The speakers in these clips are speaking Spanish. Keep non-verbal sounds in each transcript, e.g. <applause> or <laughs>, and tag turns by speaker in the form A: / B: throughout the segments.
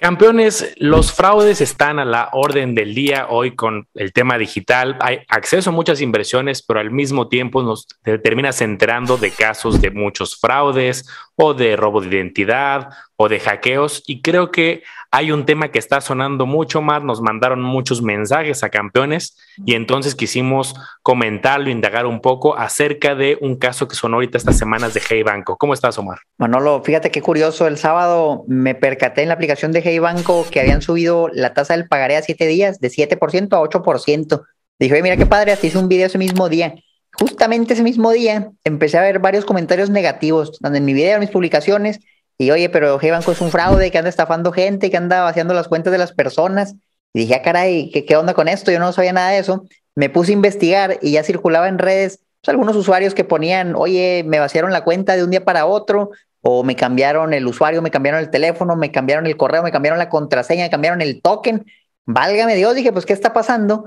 A: Campeones, los fraudes están a la orden del día hoy con el tema digital. Hay acceso a muchas inversiones, pero al mismo tiempo nos terminas enterando de casos de muchos fraudes o de robo de identidad o de hackeos. Y creo que hay un tema que está sonando mucho más. Nos mandaron muchos mensajes a campeones y entonces quisimos comentarlo, indagar un poco acerca de un caso que sonó ahorita estas semanas de Hey Banco. ¿Cómo estás, Omar?
B: Manolo, fíjate qué curioso. El sábado me percaté en la aplicación de Hey Banco que habían subido la tasa del pagaré a siete días de 7% a 8%. Dije, mira qué padre, así hice un video ese mismo día. Justamente ese mismo día empecé a ver varios comentarios negativos, donde en mi video, en mis publicaciones, y oye, pero Hey Banco es un fraude que anda estafando gente, que anda vaciando las cuentas de las personas. Y dije, ah, caray, ¿qué, ¿qué onda con esto? Yo no sabía nada de eso. Me puse a investigar y ya circulaba en redes pues, algunos usuarios que ponían, oye, me vaciaron la cuenta de un día para otro, o me cambiaron el usuario, me cambiaron el teléfono, me cambiaron el correo, me cambiaron la contraseña, me cambiaron el token. Válgame Dios, dije, pues, ¿qué está pasando?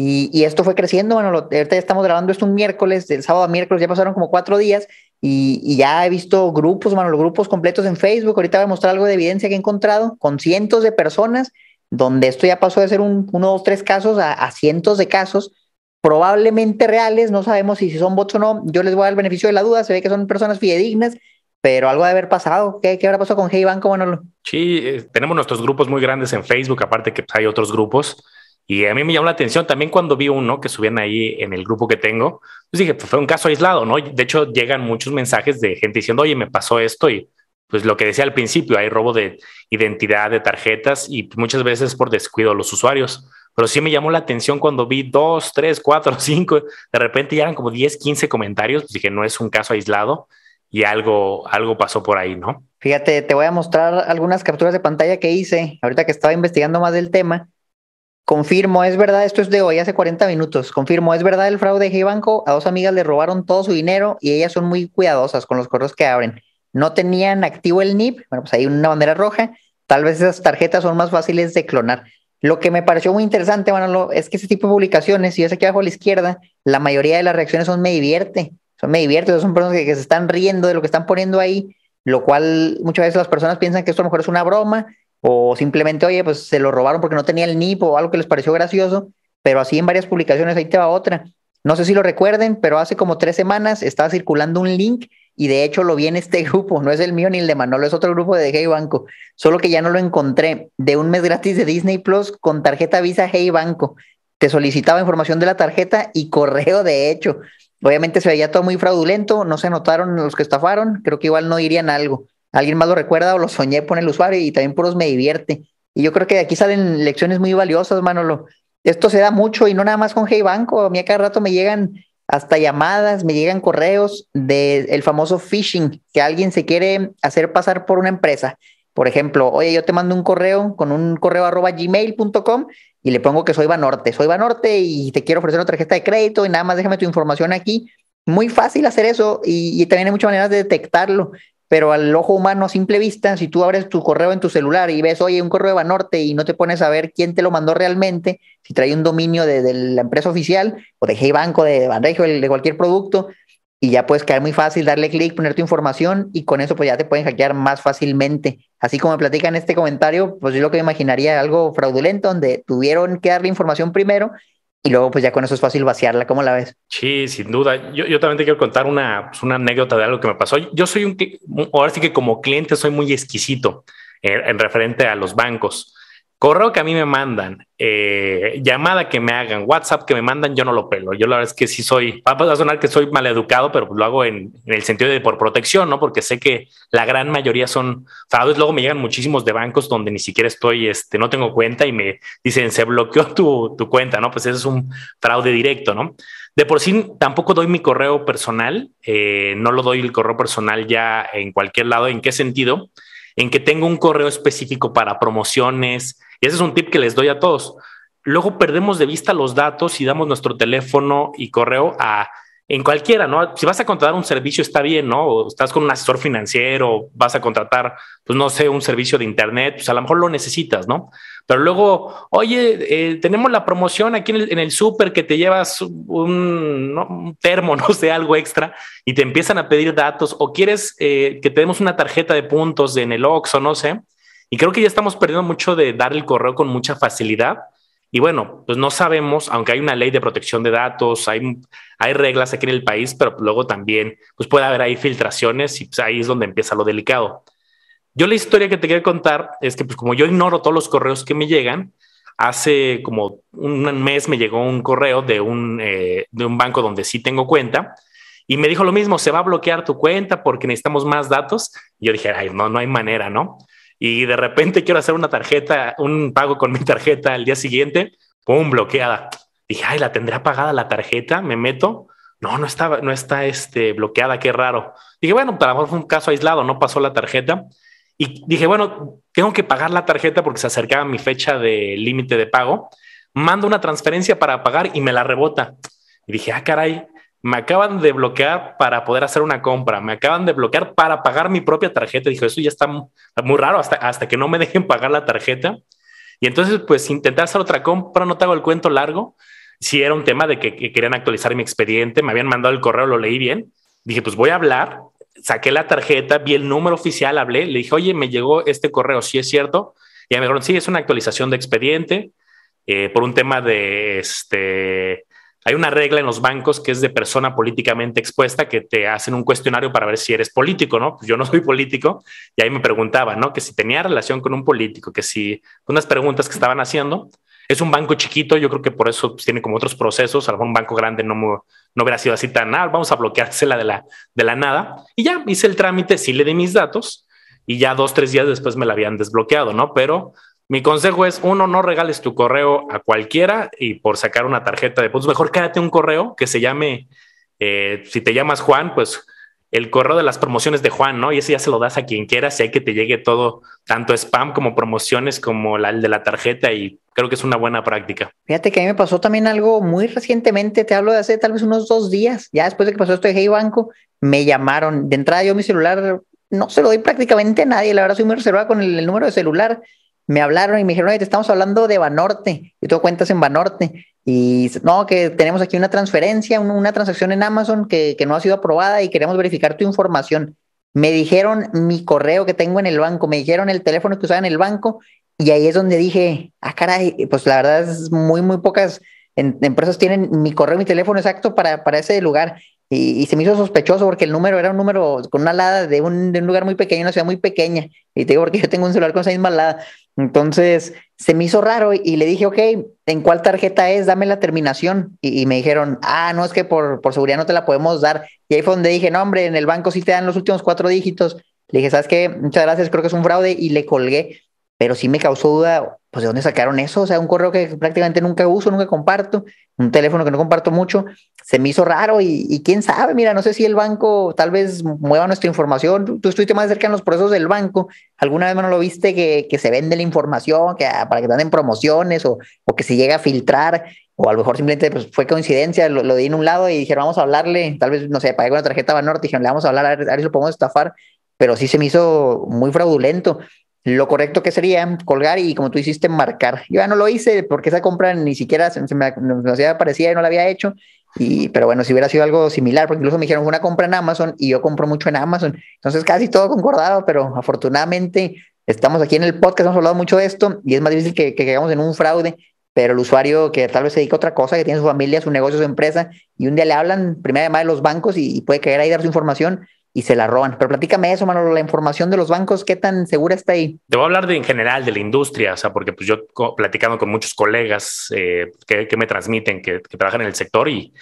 B: Y, y, esto fue creciendo, bueno, lo, ahorita ya estamos grabando esto un miércoles, del sábado a miércoles ya pasaron como cuatro días y, y, ya he visto grupos, bueno, los grupos completos en Facebook, ahorita voy a mostrar algo de evidencia que he encontrado con cientos de personas, donde esto ya pasó de ser un, uno, dos, tres casos a, a cientos de casos, probablemente reales, no sabemos si, si son bots o no, yo les voy a dar el beneficio de la duda, se ve que son personas fidedignas, pero algo de haber pasado. ¿Qué, qué habrá pasado con Hey Banco? Bueno,
A: sí, eh, tenemos nuestros grupos muy grandes en Facebook, aparte que pues, hay otros grupos. Y a mí me llamó la atención también cuando vi uno que subían ahí en el grupo que tengo. Pues dije, pues fue un caso aislado, ¿no? De hecho, llegan muchos mensajes de gente diciendo, oye, me pasó esto. Y pues lo que decía al principio, hay robo de identidad, de tarjetas y muchas veces por descuido de los usuarios. Pero sí me llamó la atención cuando vi dos, tres, cuatro, <laughs> cinco, de repente ya eran como 10, 15 comentarios. Pues dije, no es un caso aislado y algo, algo pasó por ahí, ¿no?
B: Fíjate, te voy a mostrar algunas capturas de pantalla que hice ahorita que estaba investigando más del tema. Confirmo, es verdad, esto es de hoy, hace 40 minutos. Confirmo, es verdad el fraude de G-Banco. A dos amigas le robaron todo su dinero y ellas son muy cuidadosas con los correos que abren. No tenían activo el NIP, bueno, pues hay una bandera roja. Tal vez esas tarjetas son más fáciles de clonar. Lo que me pareció muy interesante, Manolo, es que ese tipo de publicaciones, si ves aquí abajo a la izquierda, la mayoría de las reacciones son me divierte, son me divierte, son personas que, que se están riendo de lo que están poniendo ahí, lo cual muchas veces las personas piensan que esto a lo mejor es una broma o simplemente, oye, pues se lo robaron porque no tenía el NIP o algo que les pareció gracioso, pero así en varias publicaciones, ahí te va otra. No sé si lo recuerden, pero hace como tres semanas estaba circulando un link y de hecho lo vi en este <laughs> grupo, no es el mío ni el de Manolo, es otro grupo de Hey Banco, solo que ya no lo encontré, de un mes gratis de Disney Plus con tarjeta Visa Hey Banco. Te solicitaba información de la tarjeta y <laughs> correo de hecho. Obviamente se veía todo muy fraudulento, no se notaron los que estafaron, creo que igual no dirían algo alguien más lo recuerda o lo soñé por el usuario y también puros me divierte. Y yo creo que de aquí salen lecciones muy valiosas, Manolo. Esto se da mucho y no nada más con Hey Banco. A mí a cada rato me llegan hasta llamadas, me llegan correos del el famoso phishing, que alguien se quiere hacer pasar por una empresa. Por ejemplo, oye, yo te mando un correo con un correo arroba gmail.com y le pongo que soy Banorte. Soy Banorte y te quiero ofrecer una tarjeta de crédito y nada más déjame tu información aquí. Muy fácil hacer eso y, y también hay muchas maneras de detectarlo pero al ojo humano a simple vista, si tú abres tu correo en tu celular y ves, oye, un correo de Banorte y no te pones a ver quién te lo mandó realmente, si trae un dominio de, la empresa oficial o de Hey Banco, de Banregio, de cualquier producto, y ya puedes caer muy fácil, darle clic, poner tu información y con eso pues ya te pueden hackear más fácilmente. Así como me platica en este comentario, pues yo lo que me imaginaría algo fraudulento donde tuvieron que darle información primero y luego pues ya con eso es fácil vaciarla. ¿Cómo la ves?
A: Sí, sin duda. Yo, yo también te quiero contar una, pues una anécdota de algo que me pasó. Yo soy un, ahora sí que como cliente soy muy exquisito en, en referente a los bancos. Correo que a mí me mandan, eh, llamada que me hagan, WhatsApp que me mandan, yo no lo pelo. Yo la verdad es que sí soy, va a sonar que soy maleducado, pero lo hago en, el sentido de por protección, ¿no? Porque sé que la gran mayoría son fraudes. Luego me llegan muchísimos de bancos donde ni siquiera estoy, este, no tengo cuenta y me dicen, se bloqueó tu, tu cuenta, ¿no? Pues ese es un fraude directo, ¿no? De por sí tampoco doy mi correo personal, eh, no lo doy el correo personal ya en cualquier lado. ¿En qué sentido? En que tengo un correo específico para promociones, y ese es un tip que les doy a todos. Luego perdemos de vista los datos y damos nuestro teléfono y correo a en cualquiera, ¿no? Si vas a contratar un servicio está bien, ¿no? O estás con un asesor financiero, vas a contratar, pues no sé, un servicio de internet, pues a lo mejor lo necesitas, ¿no? Pero luego, oye, eh, tenemos la promoción aquí en el, el súper que te llevas un, termo, <laughs> no sé, algo extra, y te empiezan a pedir datos, o quieres eh, que te demos una tarjeta de puntos en el Oxxo, no sé, y creo que ya estamos perdiendo mucho de dar el correo con mucha facilidad. Y bueno, pues no sabemos, aunque hay una ley de protección de datos, hay, hay reglas aquí en el país, pero luego también pues puede haber ahí filtraciones y pues ahí es donde empieza lo delicado. Yo la historia que te quiero contar es que pues como yo ignoro todos los correos que me llegan, hace como un mes me llegó un correo de un, eh, de un banco donde sí tengo cuenta y me dijo lo mismo, se va a bloquear tu cuenta porque necesitamos más datos. Y yo dije, ay, no, no hay manera, ¿no? y de repente quiero hacer una tarjeta, un pago con mi tarjeta al día siguiente, ¡pum! bloqueada. Dije, ay, ¿la tendrá pagada la tarjeta? Me meto. No, no está, no está este, bloqueada, qué raro. Dije, bueno, para fue un caso aislado, no pasó la tarjeta. Y dije, bueno, tengo que pagar la tarjeta porque se acercaba mi fecha de límite de pago. Mando una transferencia para pagar y me la rebota. Y dije, ah, caray, me acaban de bloquear para poder hacer una compra, me acaban de bloquear para pagar mi propia tarjeta. Dijo, eso ya está muy raro hasta, hasta que no me dejen pagar la tarjeta. Y entonces, pues, intentar hacer otra compra, no te hago el cuento largo. Si era un tema de que, querían actualizar mi expediente, me habían mandado el correo, lo leí bien. Dije, pues voy a hablar, saqué la tarjeta, vi el número oficial, hablé, le dije, oye, me llegó este correo, si ¿Sí es cierto. Y me dijeron, sí, es una actualización de expediente eh, por un tema de este hay una regla en los bancos que es de persona políticamente expuesta que te hacen un cuestionario para ver si eres político, ¿no? Pues yo no soy político y ahí me preguntaban, ¿no? Que si tenía relación con un político, que si unas preguntas que estaban haciendo. Es un banco chiquito, yo creo que por eso pues, tiene como otros procesos. A lo mejor un banco grande no, no hubiera sido así tan, ah, vamos a bloqueársela de la, de la nada. Y ya hice el trámite, sí le di mis datos y ya dos, tres días después me la habían desbloqueado, ¿no? Pero mi consejo es, uno, no regales tu correo a cualquiera y por sacar una tarjeta de puntos, mejor quédate un correo que se llame, eh, si te llamas Juan, pues el correo de las promociones de Juan, ¿no? Y ese ya se lo das a quien quieras si hay que te llegue todo, tanto spam como promociones como la, el de la tarjeta y creo que es una buena práctica.
B: Fíjate que a mí me pasó también algo muy recientemente, te hablo de hace tal vez unos dos días, ya después de que pasó esto de Hey Banco, me llamaron, de entrada yo mi celular no se lo doy prácticamente a nadie, la verdad soy muy reservada con el número de celular, me hablaron y me dijeron, oye, te estamos hablando de Banorte, y tú cuentas en Banorte, y no, que tenemos aquí una transferencia, una transacción en Amazon que, que no ha sido aprobada y queremos verificar tu información. Me dijeron mi correo que tengo en el banco, me dijeron el teléfono que usaba en el banco, y ahí es donde dije, ah, caray, pues la verdad es muy, muy pocas empresas tienen mi correo, mi teléfono exacto para, para ese lugar. Y, se me hizo sospechoso porque el número era un número con una alada de un, de un, lugar muy pequeño, una ciudad muy pequeña. Y te digo porque <laughs> yo tengo un celular con esa misma. Entonces se me hizo raro y, le dije, ok, ¿en cuál tarjeta es? Dame la terminación. Y, y, me dijeron, ah, no, es que por, por seguridad no te la podemos dar. Y ahí fue donde dije, no, hombre, en el banco sí te dan los últimos cuatro dígitos. Le dije, ¿sabes qué? Muchas gracias, creo que es un fraude y le colgué. Pero sí me causó duda, pues ¿de dónde sacaron eso? O sea, un correo que prácticamente nunca uso, nunca comparto, un teléfono que no comparto mucho, se me hizo raro y, y quién sabe, mira, no sé si el banco tal vez mueva nuestra información, tú, tú estuviste más cerca en los procesos del banco, alguna vez no lo viste que, que se vende la información que, ah, para que te den promociones o, o, que se llega a filtrar o a lo mejor simplemente pues, fue coincidencia, lo, lo, di en un lado y dijeron vamos a hablarle, tal vez, no sé, pagué con la tarjeta Banorte, dijeron le vamos a hablar, a ver, a ver si lo podemos estafar, pero sí se me hizo muy fraudulento lo correcto que sería colgar y como tú hiciste, marcar. Yo ya no lo hice porque esa compra ni siquiera se, me, me y no la había hecho. Y, pero bueno, si hubiera sido algo similar, porque incluso me dijeron una compra en Amazon y yo compro mucho en Amazon. Entonces casi todo concordado, pero afortunadamente estamos aquí en el podcast, hemos hablado mucho de esto y es más difícil que, que caigamos en un fraude. Pero el usuario que tal vez se dedica a otra cosa, que tiene su familia, su negocio, su empresa, y un día le hablan, primero además de los bancos y, y puede caer ahí dar su información, y se la roban. Pero platícame eso, Manolo, la información de los bancos, ¿qué tan segura está ahí?
A: Te voy a hablar de en general de la industria, o sea, porque pues yo platicando con muchos colegas eh, que, me transmiten que, que, trabajan en el sector y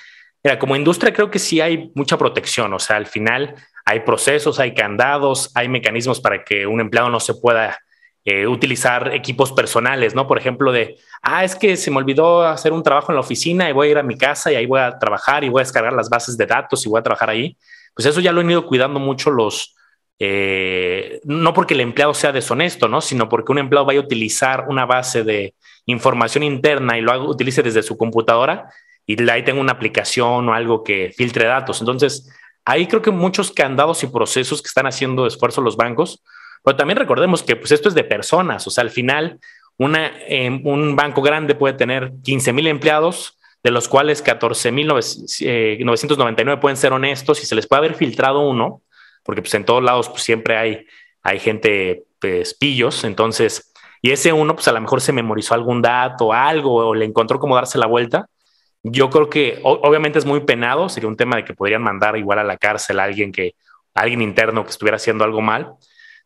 A: mira, como industria creo que sí hay mucha protección, o sea, al final hay procesos, hay candados, hay mecanismos para que un empleado no se pueda eh, utilizar equipos personales, ¿no? Por ejemplo, de, ah, es que se me olvidó hacer un trabajo en la oficina y voy a ir a mi casa y ahí voy a trabajar y voy a descargar las bases de datos y voy a trabajar ahí pues eso ya lo han ido cuidando mucho los, eh, no porque el empleado sea deshonesto, ¿no? sino porque un empleado vaya a utilizar una base de información interna y lo utilice desde su computadora y ahí tenga una aplicación o algo que filtre datos. Entonces, ahí creo que muchos candados y procesos que están haciendo esfuerzo los bancos, pero también recordemos que pues esto es de personas, o sea, al final eh, un banco grande puede tener 15 mil empleados, de los cuales 14.999 eh, pueden ser honestos y se les puede haber filtrado uno, porque pues en todos lados pues, siempre hay, hay gente pues, pillos, entonces, y ese uno pues a lo mejor se memorizó algún dato, algo, o le encontró cómo darse la vuelta. Yo creo que obviamente es muy penado, sería un tema de que podrían mandar igual a la cárcel a alguien que, alguien interno que estuviera haciendo algo mal,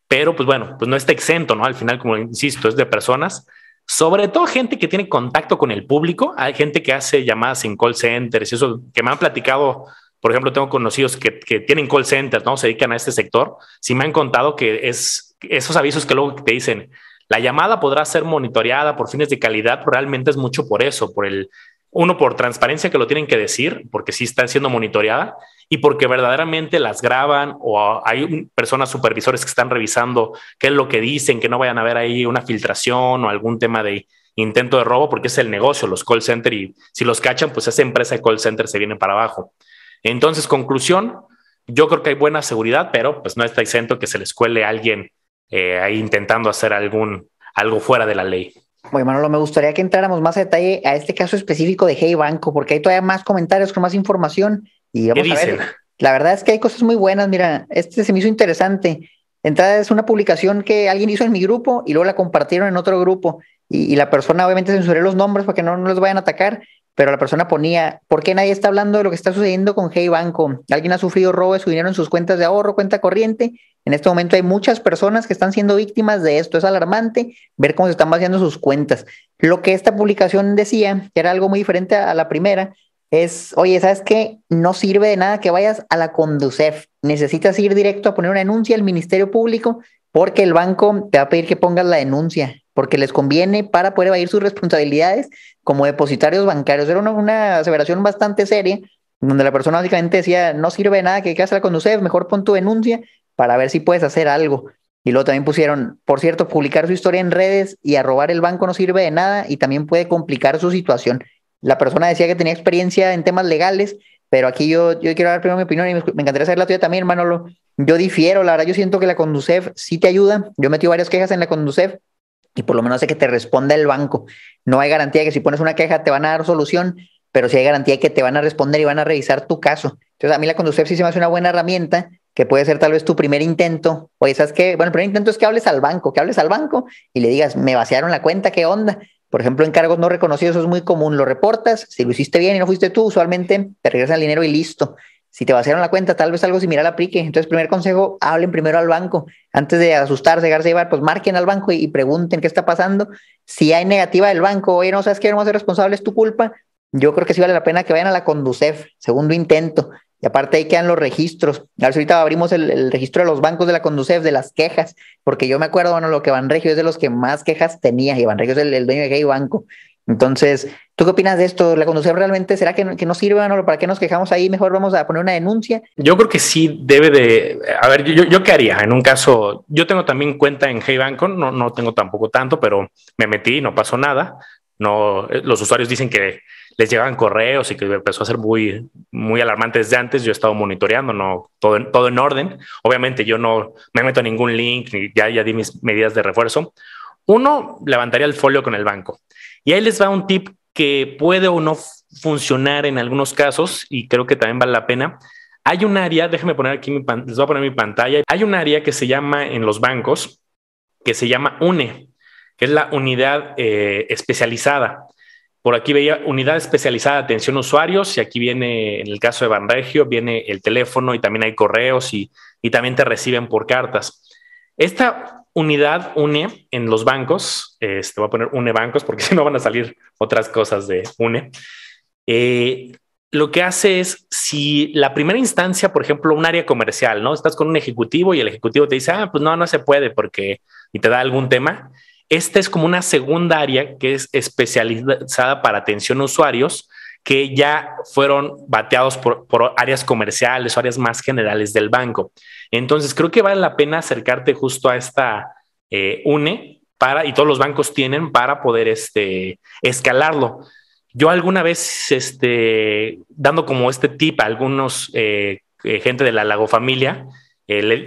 A: pero pues bueno, pues no está exento, ¿no? Al final, como insisto, es de personas sobre todo gente que tiene contacto con el público. Hay gente que hace llamadas en call centers eso que me han platicado. Por ejemplo, tengo conocidos que, tienen call centers, ¿no? Se dedican a este sector. Sí me han contado que es esos avisos que luego te dicen, la llamada podrá ser monitoreada por fines de calidad, realmente es mucho por eso, por el, uno, por transparencia que lo tienen que decir, porque sí están siendo monitoreada, y porque verdaderamente las graban o hay personas supervisores que están revisando qué es lo que dicen, que no vayan a ver ahí una filtración o algún tema de intento de robo, porque es el negocio, los call centers, y si los cachan, pues esa empresa de call center se viene para abajo. Entonces, conclusión, yo creo que hay buena seguridad, pero pues no está exento que se les cuele a alguien eh, ahí intentando hacer algún, algo fuera de la ley.
B: Bueno, Manolo, me gustaría que entráramos más a detalle a este caso específico de Hey Banco, porque hay todavía más comentarios con más información y vamos a ver. La verdad es que hay cosas muy buenas. Mira, este se me hizo interesante. Entrada es una publicación que alguien hizo en mi grupo y luego la compartieron en otro grupo. Y, la persona, obviamente, censuré los nombres para que no, no les vayan a atacar, pero la persona ponía, ¿por qué nadie está hablando de lo que está sucediendo con Hey Banco? Alguien ha sufrido robo de su dinero en sus cuentas de ahorro, cuenta corriente. En este momento hay muchas personas que están siendo víctimas de esto. Es alarmante ver cómo se están vaciando sus cuentas. Lo que esta publicación decía, que era algo muy diferente a la primera, es, oye, ¿sabes qué? No sirve de nada que vayas a la Conducef. Necesitas ir directo a poner una denuncia al Ministerio Público porque el banco te va a pedir que pongas la denuncia, porque les conviene para poder evadir sus responsabilidades como depositarios bancarios. Era una, aseveración bastante seria, donde la persona básicamente decía, no sirve de nada que a la Conducef, mejor pon tu denuncia para ver si puedes hacer algo. Y luego también pusieron, por cierto, publicar su historia en redes y a robar el banco no sirve de nada y también puede complicar su situación. La persona decía que tenía experiencia en temas legales, pero aquí yo, yo quiero dar primero mi opinión y me, encantaría saber la tuya también, Manolo. Yo difiero, la verdad, yo siento que la Conducef sí te ayuda. Yo metido varias quejas en la Conducef y por lo menos sé que te responde el banco. No hay garantía que si pones una queja te van a dar solución, pero sí hay garantía que te van a responder y van a revisar tu caso. Entonces, a mí la Conducef sí se me hace una buena herramienta que puede ser tal vez tu primer intento. Oye, ¿sabes qué? Bueno, el primer intento es que hables al banco, que hables al banco y le digas, me vaciaron la cuenta, ¿qué onda? Por ejemplo, en cargos no reconocidos eso es muy común. Lo reportas, si lo hiciste bien y no fuiste tú, usualmente te regresan el dinero y listo. Si te vaciaron la cuenta, tal vez algo similar aplique. Entonces, primer consejo, hablen primero al banco. Antes de asustarse, dejarse llevar, pues marquen al banco y, pregunten qué está pasando. Si hay negativa del banco, oye, no sabes que no a ser responsable, es tu culpa. Yo creo que sí vale la pena que vayan a la Conducef, segundo intento. Y aparte ahí quedan los registros. A ver si ahorita abrimos el, registro de los bancos de la Conducef, de las quejas, porque yo me acuerdo, bueno, lo que Banregio es de los que más quejas tenía, y Banregio es el, dueño de Gay Banco. Entonces, ¿tú qué opinas de esto? ¿La Conducef realmente será que, que no sirve? ¿no? ¿Para qué nos quejamos ahí? Mejor vamos a poner una denuncia.
A: Yo creo que sí debe de... A ver, yo, yo qué haría en un caso... Yo tengo también cuenta en Hey Banco, no, no tengo tampoco tanto, pero me metí, no pasó nada. No, los usuarios dicen que les llegaban correos y que empezó a ser muy, muy alarmante desde antes. Yo he estado monitoreando, no todo, todo en orden. Obviamente yo no me meto a ningún link ni ya, ya di mis medidas de refuerzo. Uno, levantaría el folio con el banco. Y ahí les va un tip que puede o no funcionar en algunos casos y creo que también vale la pena. Hay un área, déjenme poner aquí, mi, les voy a poner mi pantalla. Hay un área que se llama en los bancos, que se llama UNE, que es la unidad eh, especializada Por aquí veía unidad especializada de atención a usuarios y aquí viene, en el caso de Banregio, viene el teléfono y también hay correos y, y también te reciben por cartas. Esta unidad une en los bancos, este, voy a poner une bancos porque <laughs> si no van a salir otras cosas de une. Eh, lo que hace es, si la primera instancia, por ejemplo, un área comercial, ¿no? Estás con un ejecutivo y el ejecutivo te dice, ah, pues no, no se puede porque, y te da algún tema. Esta es como una segunda área que es especializada para atención a usuarios que ya fueron bateados por, áreas comerciales o áreas más generales del banco. Entonces, creo que vale la pena acercarte justo a esta eh, UNE para, y todos los bancos tienen para poder este, escalarlo. Yo alguna vez, este, dando como este tip a algunos eh, eh, gente de la Lago Familia,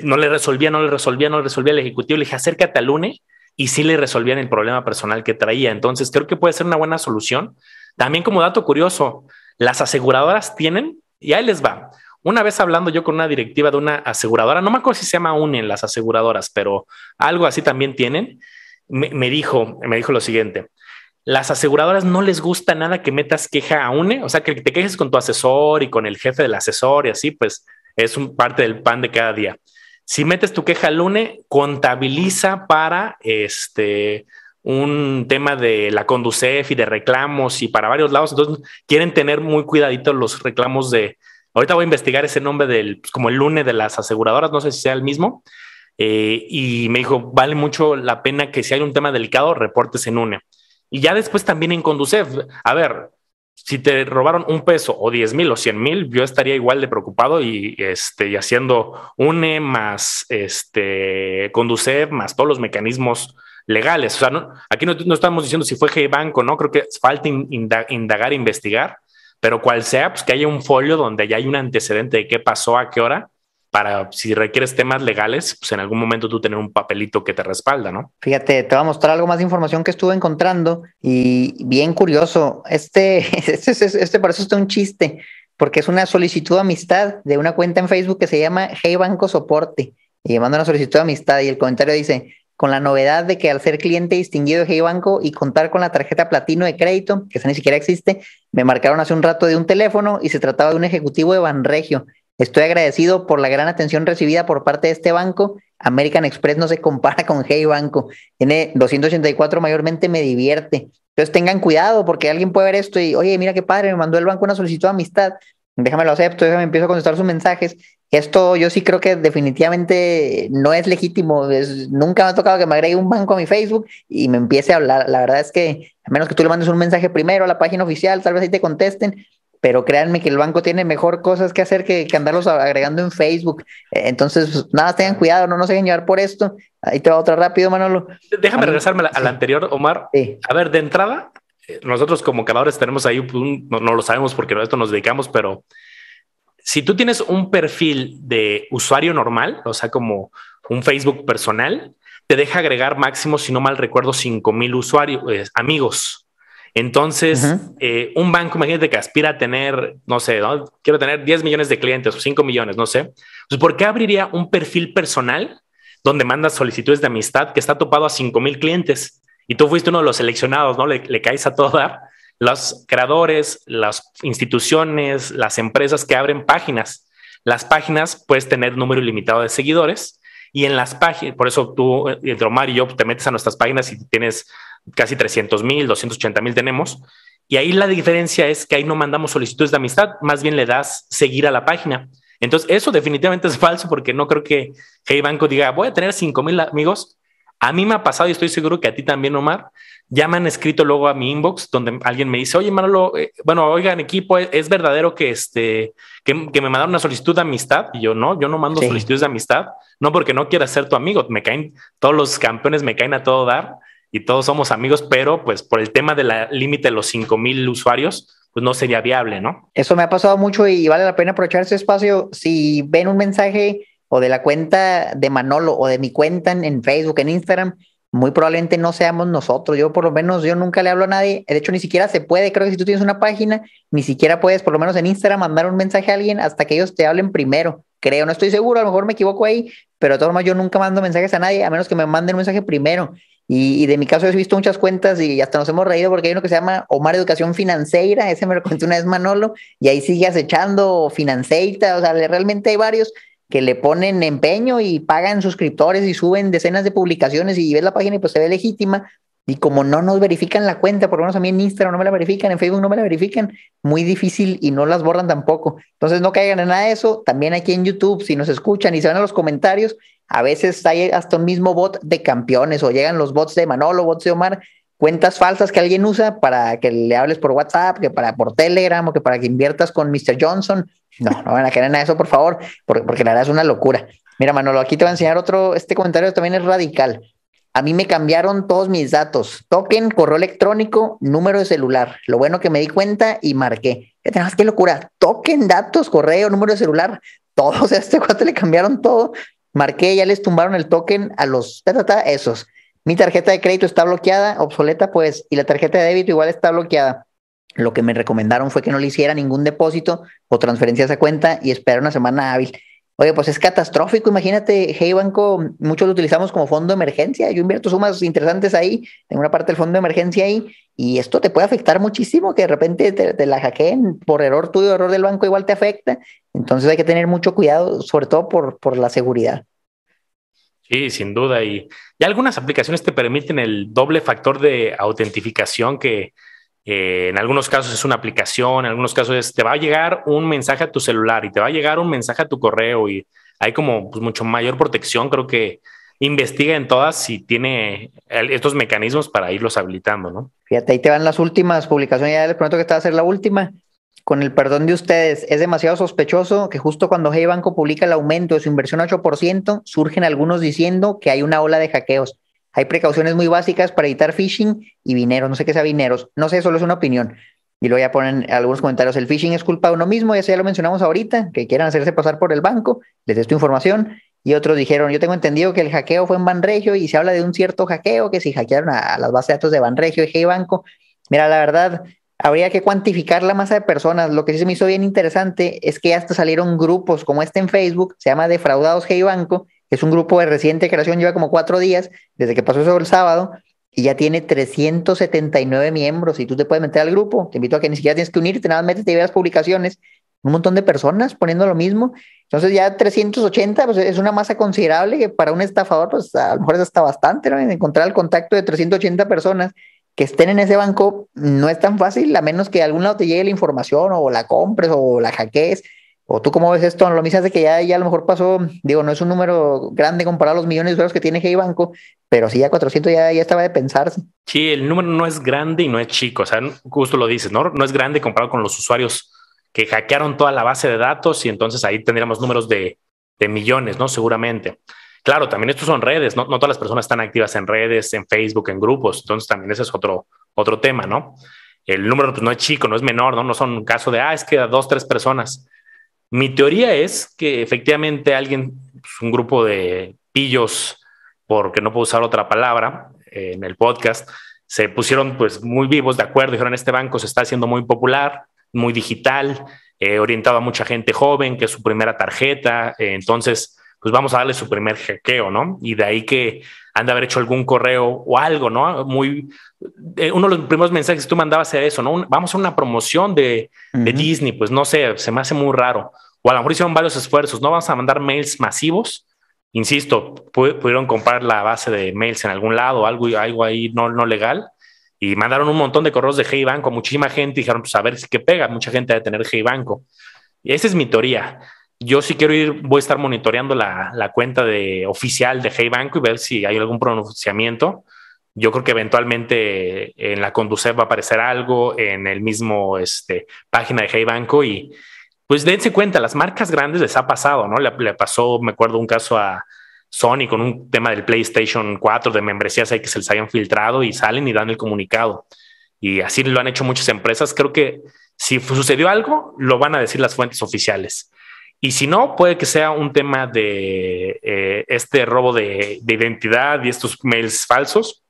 A: no le resolvía, no le resolvía, no le resolvía el ejecutivo. Le dije, acércate al UNE y sí le resolvían el problema personal que traía. Entonces, creo que puede ser una buena solución. También como dato curioso, las aseguradoras tienen, y ahí les va. Una vez hablando yo con una directiva de una aseguradora, no me acuerdo si se llama UNE en las aseguradoras, pero algo así también tienen, me, me dijo, me dijo lo siguiente las aseguradoras no les gusta nada que metas queja a UNE, o sea, que te quejes con tu asesor y con el jefe del asesor y así, pues es un parte del pan de cada día. Si metes tu queja al UNE, contabiliza para este un tema de la Conducef y de reclamos y para varios lados. Entonces quieren tener muy cuidadito los reclamos de. Ahorita voy a investigar ese nombre del pues, como el lunes de las aseguradoras, no sé si sea el mismo. Eh, y me dijo, vale mucho la pena que si hay un tema delicado, reportes en UNE. Y ya después también en Conducef, a ver, si te robaron un peso o diez mil o cien mil, yo estaría igual de preocupado y, este, y haciendo UNE más este, Conducef más todos los mecanismos legales. O sea, aquí no, estamos diciendo si fue G-Banco, no creo que falta indagar, investigar, pero cual sea, pues que haya un folio donde ya hay un antecedente de qué pasó, a qué hora, para si requieres temas legales, pues en algún momento tú tener un papelito que te respalda, ¿no?
B: Fíjate, te voy a mostrar algo más de información que estuve encontrando y bien curioso. Este, <laughs> este, este, este parece un chiste, porque es una solicitud de amistad de una cuenta en Facebook que se llama Hey Banco Soporte y manda una solicitud de amistad y el comentario dice, con la novedad de que al ser cliente distinguido de Hey Banco y contar con la tarjeta platino de crédito, que esa ni siquiera existe, me marcaron hace un rato de un teléfono y se trataba de un ejecutivo de Banregio Estoy agradecido por la gran atención recibida por parte de este banco. American Express no se compara con Hey Banco. Tiene 284, mayormente me divierte. Entonces tengan cuidado porque alguien puede ver esto y, oye, mira qué padre, me mandó el banco una solicitud de amistad. Déjame lo acepto, déjame empiezo a contestar sus mensajes. Esto yo sí creo que definitivamente no es legítimo. nunca me ha tocado que me agregue un banco a mi Facebook y me empiece a hablar. La verdad es que a menos que tú le mandes un mensaje primero a la página oficial, tal vez ahí te contesten, pero créanme que el banco tiene mejor cosas que hacer que, andarlos agregando en Facebook. Eh, entonces, pues, nada, tengan cuidado, no, nos dejen llevar por esto. Ahí te va otra rápido, Manolo.
A: Déjame regresarme a la, anterior, Omar. A ver, de entrada, eh, nosotros como creadores tenemos ahí, no, no, lo sabemos porque a esto nos dedicamos, pero si tú tienes un perfil de usuario normal, o sea, como un Facebook personal, te deja agregar máximo, si no mal recuerdo, 5 mil usuarios, eh, amigos. Entonces, eh, un banco, imagínate que aspira a tener, no sé, quiero tener 10 millones de clientes o 5 millones, no sé. Pues, ¿por qué abriría un perfil personal donde mandas solicitudes de amistad que está topado a 5 mil clientes? Y tú fuiste uno de los seleccionados, ¿no? Le, caes a todo dar. Los creadores, las instituciones, las empresas que abren páginas. Las páginas puedes tener número ilimitado de seguidores y en las páginas, por eso tú, entre Omar y yo, te metes a nuestras páginas y tienes casi 300 mil, 280 mil tenemos. Y ahí la diferencia es que ahí no mandamos solicitudes de amistad, más bien le das seguir a la página. Entonces, eso definitivamente es falso porque no creo que Hey Banco diga, voy a tener 5 mil amigos. A mí me ha pasado y estoy seguro que a ti también, Omar. Ya me han escrito luego a mi inbox donde alguien me dice, oye, Manolo, eh, bueno, oigan, equipo, ¿es, verdadero que, este, que, me mandaron una solicitud de amistad? Y yo, no, yo no mando solicitudes de amistad, no porque no quiera ser tu amigo, me caen, todos los campeones me caen a todo dar y todos somos amigos, pero pues por el tema del límite de los 5000 usuarios, pues no sería viable, ¿no?
B: Eso me ha pasado mucho y vale la pena aprovechar ese espacio. Si ven un mensaje o de la cuenta de Manolo o de mi cuenta en, Facebook, en Instagram, muy probablemente no seamos nosotros. Yo por lo menos, yo nunca le hablo a nadie. De hecho, ni siquiera se puede, creo que si tú tienes una página, ni siquiera puedes, por lo menos en Instagram, mandar un mensaje a alguien hasta que ellos te hablen primero. Creo, no estoy seguro, a lo mejor me equivoco ahí, pero de todas formas yo nunca mando mensajes a nadie, a menos que me manden un mensaje primero. Y, de mi caso he visto muchas cuentas y hasta nos hemos reído porque hay uno que se llama Omar Educación Financiera, ese me lo contó una vez Manolo, y ahí sigue acechando Financeita, o sea, realmente hay varios que le ponen empeño y pagan suscriptores y suben decenas de publicaciones y ves la página y pues se ve legítima, y como no nos verifican la cuenta, por lo menos a mí en Instagram no me la verifican, en Facebook no me la verifican, muy difícil y no las borran tampoco. Entonces no caigan en nada de eso. También aquí en YouTube, si nos escuchan y se van a los comentarios, a veces hay hasta un mismo bot de campeones o llegan los bots de Manolo, bots de Omar, cuentas falsas que alguien usa para que le hables por WhatsApp, que para por Telegram o que para que inviertas con Mr. Johnson. No, no van a caer en nada de eso, por favor, porque, porque la verdad es una locura. Mira, Manolo, aquí te voy a enseñar otro, este comentario también es radical. A mí me cambiaron todos mis datos, token, correo electrónico, número de celular. Lo bueno que me di cuenta y marqué. Qué locura, token, datos, correo, número de celular, todos. <laughs> a este cuate le cambiaron todo. Marqué, ya les tumbaron el token a los esos. Mi tarjeta de crédito está bloqueada, obsoleta, pues, y la tarjeta de débito igual está bloqueada. Lo que me recomendaron fue que no le hiciera ningún depósito o transferencia a esa cuenta y esperar una semana hábil. Oye, pues es catastrófico. Imagínate, Hey Banco, muchos lo utilizamos como fondo de emergencia. Yo invierto sumas interesantes ahí, tengo una parte del fondo de emergencia ahí, y esto te puede afectar muchísimo, que de repente te, la hackeen por error tuyo, error del banco, igual te afecta. Entonces hay que tener mucho cuidado, sobre todo por, por la seguridad.
A: Sí, sin duda. Y, y algunas aplicaciones te permiten el doble factor de autentificación que en algunos casos es una aplicación, en algunos casos es, te va a llegar un mensaje a tu celular y te va a llegar un mensaje a tu correo y hay como pues, mucho mayor protección. Creo que investiga en todas si tiene estos mecanismos para irlos habilitando, ¿no?
B: Fíjate, ahí te van las últimas publicaciones, ya les prometo que esta va a ser la última. Con el perdón de ustedes, es demasiado sospechoso que justo cuando Hey Banco publica el aumento de su inversión a 8%, surgen algunos diciendo que hay una ola de hackeos. Hay precauciones muy básicas para evitar phishing y vineros. No sé qué sea vineros. No sé, solo es una opinión. Y luego ya ponen algunos comentarios. El phishing es culpa de uno mismo, eso ya lo mencionamos ahorita, que quieran hacerse pasar por el banco. Les esta información. Y otros dijeron, yo tengo entendido que el hackeo fue en Banregio y se habla de un cierto hackeo, que si hackearon a, las bases de datos de Banregio y Hey Banco. Mira, la verdad, habría que cuantificar la masa de personas. Lo que sí se me hizo bien interesante es que hasta salieron grupos como este en Facebook, se llama Defraudados Hey Banco, es un grupo de reciente creación, lleva como cuatro días desde que pasó eso el sábado y ya tiene 379 miembros y tú te puedes meter al grupo. Te invito a que ni siquiera tienes que unirte, nada más métete y veas publicaciones. Un montón de personas poniendo lo mismo. Entonces ya 380 pues es una masa considerable que para un estafador pues a lo mejor es hasta bastante, ¿no? Encontrar el contacto de 380 personas que estén en ese banco no es tan fácil a menos que a algún lado te llegue la información o la compres o la hackees ¿O tú cómo ves esto? Lo mismo de que ya, ya a lo mejor pasó, digo, no es un número grande comparado a los millones de dólares que tiene Hey Banco, pero sí ya 400 ya, ya estaba de pensarse.
A: Sí, el número no es grande y no es chico, o sea, justo lo dices, ¿no? No es grande comparado con los usuarios que hackearon toda la base de datos y entonces ahí tendríamos números de, de millones, ¿no? Seguramente. Claro, también estos son redes, ¿no? Todas las personas están activas en redes, en Facebook, en grupos, entonces también ese es otro, otro tema, ¿no? El número pues, no es chico, no es menor, ¿no? No son un caso de, ah, es que a dos, tres personas mi teoría es que efectivamente alguien, pues, un grupo de pillos, porque no puedo usar otra palabra en el podcast, se pusieron pues muy vivos de acuerdo, dijeron este banco se está haciendo muy popular, muy digital, eh, orientado a mucha gente joven, que es su primera tarjeta, eh, entonces pues vamos a darle su primer hackeo, ¿no? Y de ahí que han de haber hecho algún correo o algo, ¿no? Muy, eh, uno de los primeros mensajes que tú mandabas era eso, ¿no? vamos a una promoción de, de, Disney, pues no sé, se me hace muy raro. O a lo mejor hicieron varios esfuerzos, no vamos a mandar mails masivos. Insisto, pudieron comprar la base de mails en algún lado, algo, algo ahí no, no legal, y mandaron un montón de correos de Hey Banco, muchísima gente, dijeron, pues a ver si qué pega, mucha gente de tener Hey Banco. Y esa es mi teoría yo sí quiero ir, voy a estar monitoreando la, la, cuenta de oficial de Hey Banco y ver si hay algún pronunciamiento. Yo creo que eventualmente en la Conducef va a aparecer algo en el mismo este, página de Hey Banco y pues dense cuenta, las marcas grandes les ha pasado, ¿no? Le, pasó, me acuerdo un caso a Sony con un tema del PlayStation 4 de membresías ahí que se les hayan filtrado y salen y dan el comunicado. Y así lo han hecho muchas empresas. Creo que si sucedió algo, lo van a decir las fuentes oficiales. Y si no, puede que sea un tema de eh, este robo de, identidad y estos mails falsos.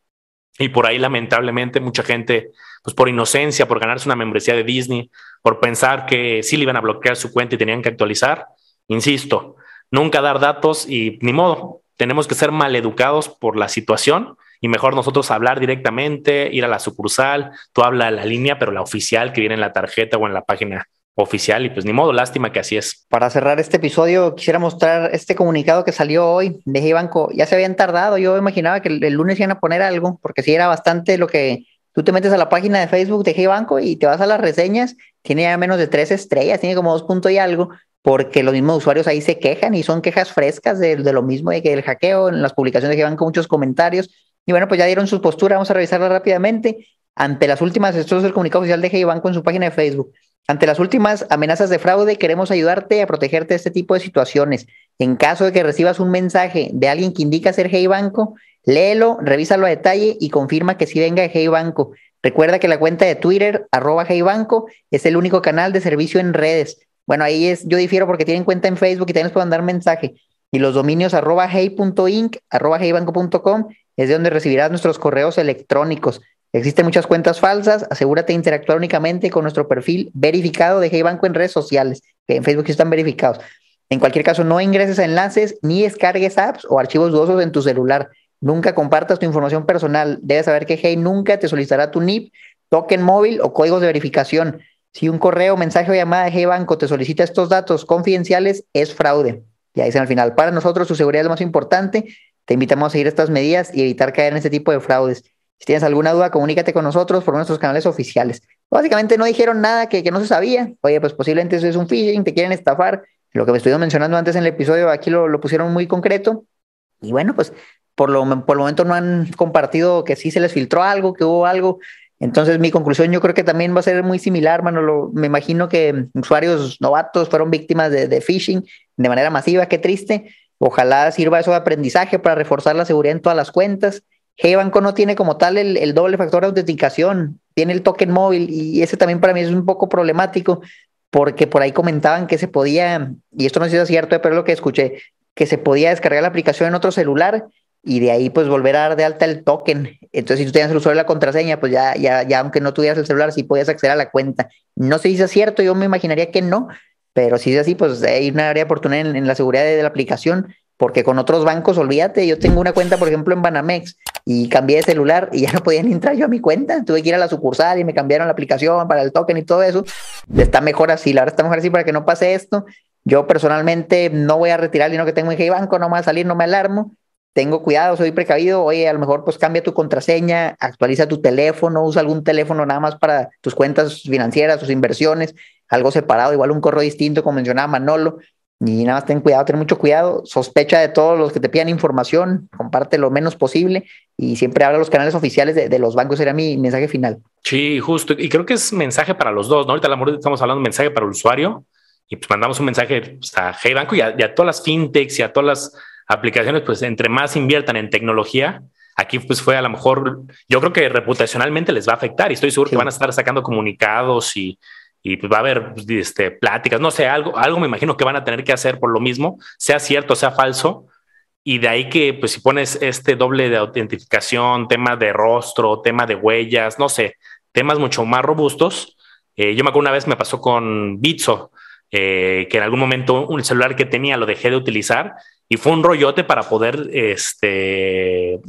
A: Y por ahí, lamentablemente, mucha gente, pues por inocencia, por ganarse una membresía de Disney, por pensar que sí le iban a bloquear su cuenta y tenían que actualizar, insisto, nunca dar datos y ni modo, tenemos que ser maleducados por la situación y mejor nosotros hablar directamente, ir a la sucursal, tú habla la línea, pero la oficial que viene en la tarjeta o en la página oficial y pues ni modo, lástima que así es.
B: Para cerrar este episodio, quisiera mostrar este comunicado que salió hoy de Hey Banco. Ya se habían tardado, yo imaginaba que el, lunes iban a poner algo, porque sí era bastante lo que tú te metes a la página de Facebook de Hey Banco y te vas a las reseñas, tiene ya menos de tres estrellas, tiene como dos puntos y algo, porque los mismos usuarios ahí se quejan y son quejas frescas de, lo mismo, de que el hackeo, en las publicaciones de Hey Banco muchos comentarios. Y bueno, pues ya dieron su postura, vamos a revisarla rápidamente. Ante las últimas, esto es el comunicado oficial de Hey Banco en su página de Facebook. Ante las últimas amenazas de fraude, queremos ayudarte a protegerte de este tipo de situaciones. En caso de que recibas un mensaje de alguien que indica ser Hey Banco, léelo, revísalo a detalle y confirma que sí venga de Hey Banco. Recuerda que la cuenta de Twitter, arroba Hey Banco, es el único canal de servicio en redes. Bueno, ahí es, yo difiero porque tienen cuenta en Facebook y también les pueden dar mensaje. Y los dominios arroba hey.inc, arroba heybanco.com es de donde recibirás nuestros correos electrónicos. Existen muchas cuentas falsas. Asegúrate de interactuar únicamente con nuestro perfil verificado de Hey Banco en redes sociales, que en Facebook están verificados. En cualquier caso, no ingreses a enlaces ni descargues apps o archivos dudosos en tu celular. Nunca compartas tu información personal. Debes saber que Hey nunca te solicitará tu NIP, token móvil o códigos de verificación. Si un correo, mensaje o llamada de Hey Banco te solicita estos datos confidenciales, es fraude. Ya dicen al final, para nosotros tu seguridad es lo más importante. Te invitamos a seguir estas medidas y evitar caer en este tipo de fraudes. Si tienes alguna duda, comunícate con nosotros por nuestros canales oficiales. Básicamente no dijeron nada que, no se sabía. Oye, pues posiblemente eso es un phishing, te quieren estafar. Lo que me estuvieron mencionando antes en el episodio, aquí lo, pusieron muy concreto. Y bueno, pues por, lo, por el momento no han compartido que sí se les filtró algo, que hubo algo. Entonces, mi conclusión yo creo que también va a ser muy similar, Manolo. Me imagino que usuarios novatos fueron víctimas de, de phishing de manera masiva. Qué triste. Ojalá sirva eso de aprendizaje para reforzar la seguridad en todas las cuentas. G-Banco no tiene como tal el, doble factor de autenticación, tiene el token móvil y ese también para mí es un poco problemático porque por ahí comentaban que se podía, y esto no sé si es cierto, pero es lo que escuché, que se podía descargar la aplicación en otro celular y de ahí pues volver a dar de alta el token. Entonces si tú tenías el usuario de la contraseña, pues ya, ya, ya aunque no tuvieras el celular, sí podías acceder a la cuenta. No sé si es cierto, yo me imaginaría que no, pero si es así, pues hay una área oportunidad en, la seguridad de la aplicación porque con otros bancos, olvídate, yo tengo una cuenta, por ejemplo, en Banamex y cambié de celular y ya no podía ni entrar yo a mi cuenta. Tuve que ir a la sucursal y me cambiaron la aplicación para el token y todo eso. Está mejor así, la verdad está mejor así para que no pase esto. Yo personalmente no voy a retirar el dinero que tengo en Hey Banco, no me va a salir, no me alarmo. Tengo cuidado, soy precavido. Oye, a lo mejor pues cambia tu contraseña, actualiza tu teléfono, usa algún teléfono nada más para tus cuentas financieras, tus inversiones, algo separado, igual un correo distinto, como mencionaba Manolo. Y nada más ten cuidado, ten mucho cuidado, sospecha de todos los que te pidan información, comparte lo menos posible y siempre habla a los canales oficiales de, los bancos, sería mi mensaje final.
A: Sí, justo. Y creo que es mensaje para los dos, ¿no? Ahorita estamos hablando de mensaje para el usuario y pues mandamos un mensaje pues, a Hey Banco y a, todas las fintechs y a todas las aplicaciones, pues entre más inviertan en tecnología, aquí pues fue a lo mejor, yo creo que reputacionalmente les va a afectar y estoy seguro que van a estar sacando comunicados y y pues va a haber este, pláticas, no sé, algo, algo me imagino que van a tener que hacer por lo mismo, sea cierto, sea falso. Y de ahí que, pues, si pones este doble de autentificación, tema de rostro, tema de huellas, no sé, temas mucho más robustos. Eh, yo me acuerdo una vez me pasó con Bitso, eh, que en algún momento un celular que tenía lo dejé de utilizar y fue un rollote para poder, este,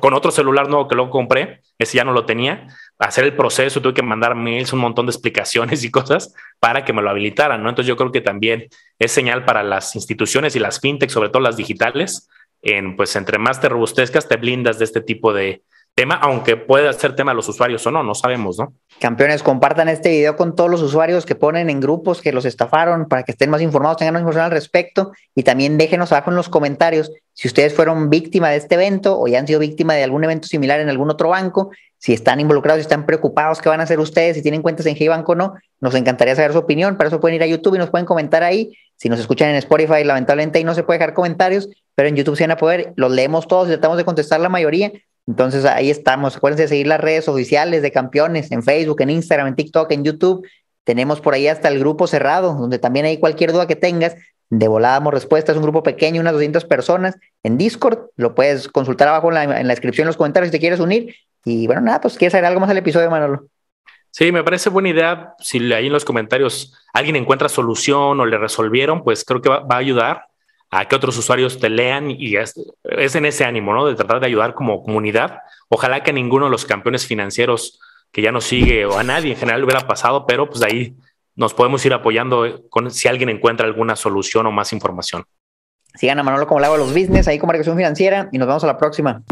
A: con otro celular nuevo que luego compré, ese ya no lo tenía, hacer el proceso, tuve que mandar mails, un montón de explicaciones y cosas para que me lo habilitaran, ¿no? Entonces yo creo que también es señal para las instituciones y las fintech, sobre todo las digitales, en pues entre más te robustezcas, te blindas de este tipo de, tema, aunque pueda ser tema de los usuarios o no, no sabemos, ¿no?
B: Campeones, compartan este video con todos los usuarios que ponen en grupos que los estafaron para que estén más informados, tengan más información al respecto y también déjenos abajo en los comentarios si ustedes fueron víctima de este evento o ya han sido víctima de algún evento similar en algún otro banco, si están involucrados, si están preocupados, qué van a hacer ustedes, si tienen cuentas en G-Banco o no, nos encantaría saber su opinión, para eso pueden ir a YouTube y nos pueden comentar ahí. Si nos escuchan en Spotify, lamentablemente ahí no se puede dejar comentarios, pero en YouTube se van a poder, los leemos todos y tratamos de contestar la mayoría entonces ahí estamos. Acuérdense de seguir las redes oficiales de campeones en Facebook, en Instagram, en TikTok, en YouTube. Tenemos por ahí hasta el grupo cerrado, donde también hay cualquier duda que tengas. De volada un grupo pequeño, unas 200 personas. En Discord lo puedes consultar abajo en la, descripción, en los comentarios si te quieres unir. Y bueno, nada, pues quieres hacer algo más al episodio, Manolo.
A: Sí, me parece buena idea. Si ahí en los comentarios alguien encuentra solución o le resolvieron, pues creo que va a ayudar a que otros usuarios te lean y es, es en ese ánimo, ¿no? De tratar de ayudar como comunidad. Ojalá que ninguno de los campeones financieros que ya nos sigue o a nadie en general hubiera pasado, pero pues de ahí nos podemos ir apoyando con si alguien encuentra alguna solución o más información.
B: Sigan a Manolo como le hago a los business, ahí como educación financiera y nos vemos a la próxima.